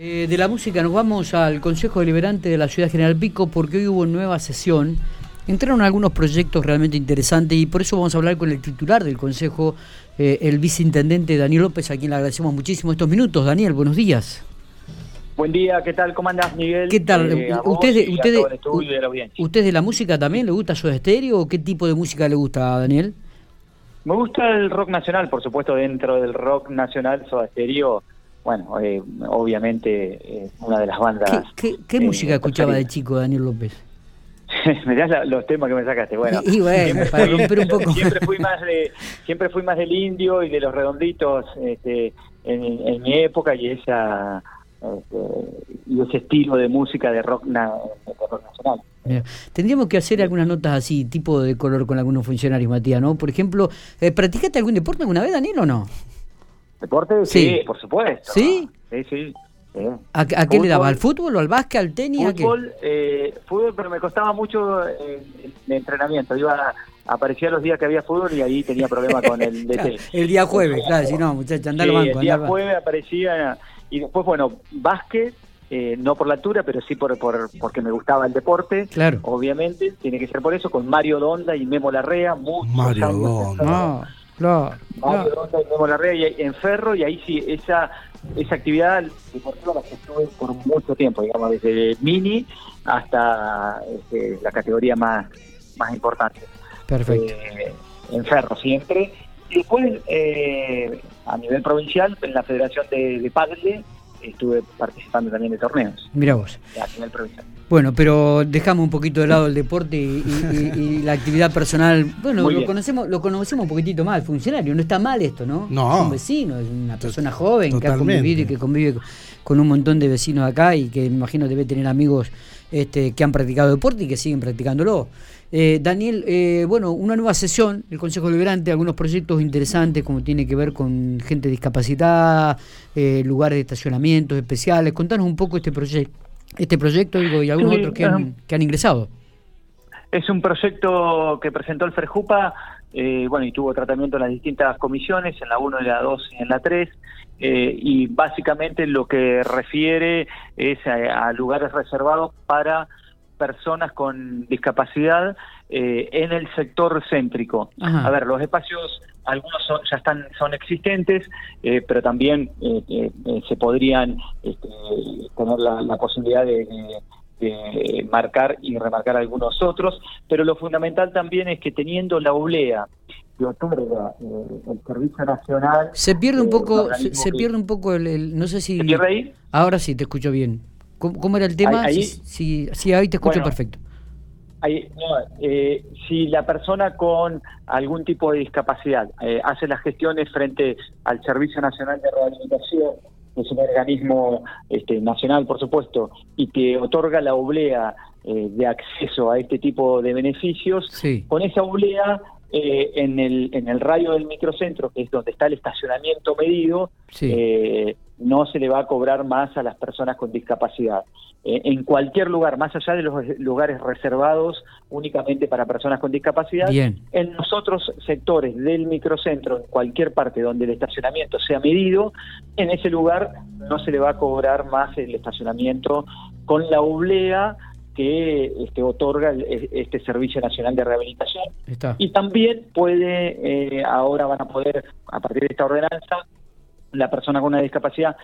Eh, de la música nos vamos al Consejo Deliberante de la Ciudad General Pico porque hoy hubo nueva sesión. Entraron algunos proyectos realmente interesantes y por eso vamos a hablar con el titular del Consejo, eh, el viceintendente Daniel López, a quien le agradecemos muchísimo estos minutos. Daniel, buenos días. Buen día, ¿qué tal? ¿Cómo andás, Miguel? ¿Qué tal? Eh, ¿Usted, usted, de ¿Usted de la música también? ¿Le gusta su estéreo o qué tipo de música le gusta, Daniel? Me gusta el rock nacional, por supuesto, dentro del rock nacional, Soda Estéreo bueno, eh, obviamente eh, una de las bandas. ¿Qué, qué, música escuchaba de chico Daniel López? Mirá los temas que me sacaste. Bueno, y, bueno para romper un poco. Siempre fui más de, siempre fui más del indio y de los redonditos este, en, mi época y esa este, y ese estilo de música de rock, nacional. Tendríamos que hacer algunas notas así, tipo de color con algunos funcionarios, Matías, ¿no? Por ejemplo, eh, ¿practicaste algún deporte alguna vez, Daniel, o no? ¿Deporte? Sí. por supuesto. ¿Sí? Sí, sí. ¿A, qué le daba? ¿Al fútbol o al básquet, al tenis? Fútbol, eh, fútbol, pero me costaba mucho el, entrenamiento. Iba aparecía los días que había fútbol y ahí tenía problemas con el DT. el día jueves, claro, si no, muchachos, andá sí, banco. El día jueves aparecía y después, bueno, básquet, eh, no por la altura, pero sí por, por porque me gustaba el deporte. Claro. Obviamente, tiene que ser por eso, con Mario Donda y Memo Larrea. Mario Donda. Claro. la y en Ferro y ahí sí, esa esa actividad deportiva la que estuve por mucho tiempo, digamos, desde mini hasta este, la categoría más, más importante. Perfecto. Eh, en Ferro siempre. Y después, eh, a nivel provincial, en la Federación de, de Padre, estuve participando también de torneos. Mira vos. A nivel provincial. Bueno, pero dejamos un poquito de lado el deporte y, la actividad personal. Bueno, lo conocemos, lo conocemos un poquitito más, el funcionario. No está mal esto, ¿no? No. Es un vecino, es una persona joven que ha convivido y que convive con un montón de vecinos acá y que me imagino debe tener amigos este, que han practicado deporte y que siguen practicándolo. Eh, Daniel, eh, bueno, una nueva sesión del Consejo Liberante, algunos proyectos interesantes como tiene que ver con gente discapacitada, eh, lugares de estacionamientos especiales. Contanos un poco este proyecto este proyecto y algunos otros que han, que han ingresado. Es un proyecto que presentó el FERJUPA, eh, bueno, y tuvo tratamiento en las distintas comisiones, en la 1, en la 2 y en la 3, eh, y básicamente lo que refiere es a, lugares reservados para personas con discapacidad eh, en el sector céntrico. A ver, los espacios algunos son, ya están son existentes, eh, pero también eh, eh, se podrían este, tener la, posibilidad de, marcar y remarcar algunos otros, pero lo fundamental también es que teniendo la oblea que otorga el Servicio Nacional... Se pierde un poco, se, pierde un poco el, no sé si... ¿Se pierde ahí? Ahora sí, te escucho bien. ¿Cómo, era el tema? Ahí, sí, sí, ahí te escucho perfecto. Eh, si la persona con algún tipo de discapacidad eh, hace las gestiones frente al Servicio Nacional de Rehabilitación, que es un organismo este, nacional, por supuesto, y que otorga la oblea eh, de acceso a este tipo de beneficios, con esa oblea en, el, en el radio del microcentro, que es donde está el estacionamiento medido, no se le va a cobrar más a las personas con discapacidad. Eh, en cualquier lugar, más allá de los lugares reservados únicamente para personas con discapacidad, en los otros sectores del microcentro, en cualquier parte donde el estacionamiento sea medido, en ese lugar no se le va a cobrar más el estacionamiento con la oblea que este, otorga este Servicio Nacional de Rehabilitación. Y también puede, eh, ahora van a poder, a partir de esta ordenanza, la persona con una discapacidad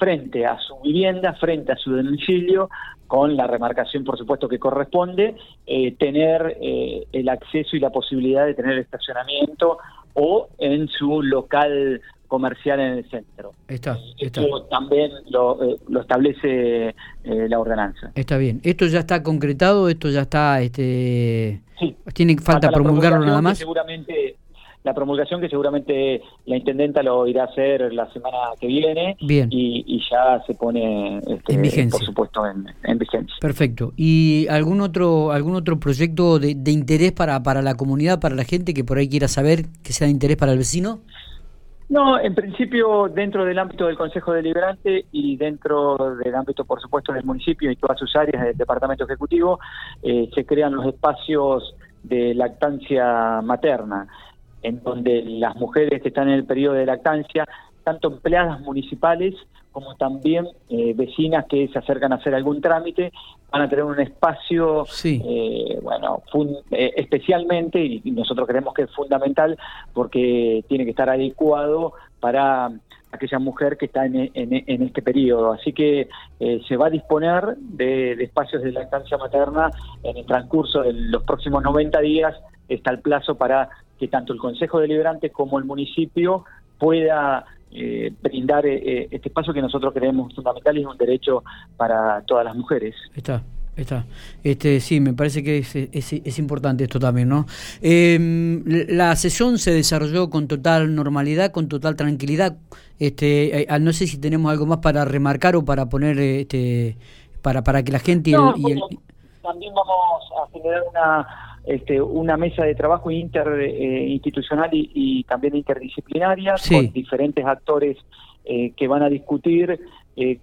frente a su vivienda, frente a su domicilio, con la remarcación, por supuesto, que corresponde, eh, tener eh, el acceso y la posibilidad de tener estacionamiento o en su local comercial en el centro. Está, Esto también lo, eh, lo establece la ordenanza. Está bien. ¿Esto ya está concretado? ¿Esto ya está...? este ¿Tiene falta promulgarlo nada más? Seguramente la promulgación que seguramente la intendenta lo irá a hacer la semana que viene. Bien. Y, ya se pone este, en vigencia. por supuesto en, vigencia. Perfecto. Y algún otro algún otro proyecto de, interés para para la comunidad para la gente que por ahí quiera saber que sea de interés para el vecino no, en principio dentro del ámbito del Consejo Deliberante y dentro del ámbito, por supuesto, del municipio y todas sus áreas del Departamento Ejecutivo, eh, se crean los espacios de lactancia materna en donde las mujeres que están en el periodo de lactancia tanto empleadas municipales como también eh, vecinas que se acercan a hacer algún trámite van a tener un espacio, eh, bueno, eh, especialmente, y nosotros creemos que es fundamental porque tiene que estar adecuado para aquella mujer que está en, este periodo. Así que se va a disponer de, de, espacios de lactancia materna en el transcurso de los próximos 90 días. Está el plazo para que tanto el Consejo Deliberante como el municipio pueda eh, brindar eh, eh, este espacio que nosotros creemos fundamental y es un derecho para todas las mujeres. Está. Está. Este, sí, me parece que es, es, importante esto también, ¿no? Em, la sesión se desarrolló con total normalidad, con total tranquilidad. Este, no sé si tenemos algo más para remarcar o para poner, este, para para que la gente también vamos a generar una este, una mesa de trabajo interinstitucional eh, y, también interdisciplinaria con diferentes actores eh, que van a discutir eh,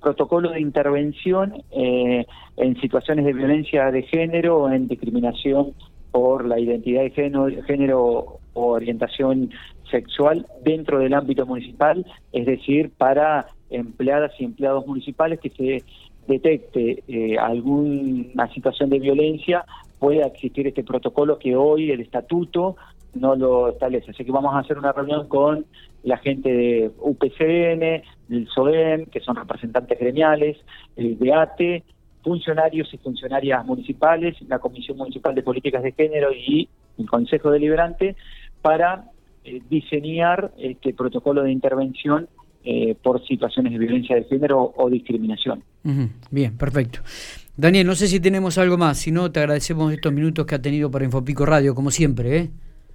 protocolo de intervención en situaciones de violencia de género o en discriminación por la identidad de género, género o orientación sexual dentro del ámbito municipal, es decir, para empleadas y empleados municipales que se detecte alguna situación de violencia pueda existir este protocolo que hoy el estatuto no lo establece. Así que vamos a hacer una reunión con la gente de UPCN, del SODEM, que son representantes gremiales, el DEATE, funcionarios y funcionarias municipales, la Comisión Municipal de Políticas de Género y el Consejo Deliberante para eh, diseñar este protocolo de intervención eh, por situaciones de violencia de género o, discriminación. Bien, perfecto. Daniel, no sé si tenemos algo más, si no, te agradecemos estos minutos que ha tenido para Infopico Radio, como siempre. ¿eh?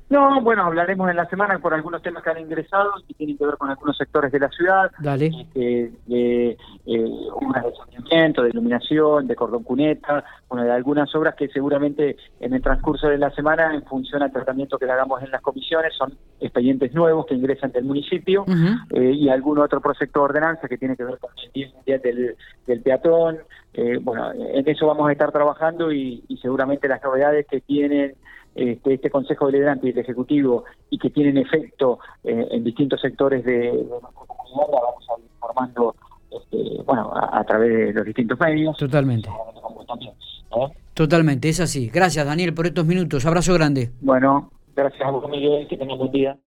No, bueno, hablaremos en la semana por algunos temas que han ingresado y tienen que ver con algunos sectores de la ciudad. Dale. Este, de eh, de saneamiento, de iluminación, de cordón cuneta, bueno, de algunas obras que seguramente en el transcurso de la semana, en función al tratamiento que le hagamos en las comisiones, son expedientes nuevos que ingresan del municipio eh, y algún otro proyecto de ordenanza que tiene que ver con el día del, del peatón. Eh, bueno, en eso vamos a estar trabajando y, y seguramente las novedades que tienen este, este Consejo Deliberante y el Ejecutivo y que tienen efecto eh, en distintos sectores de, nuestra comunidad, la vamos a ir informando este, bueno, a, través de los distintos medios. Totalmente. Totalmente, es así. Gracias, Daniel, por estos minutos. Abrazo grande. Bueno, gracias a vos, Miguel. Que tengas buen día.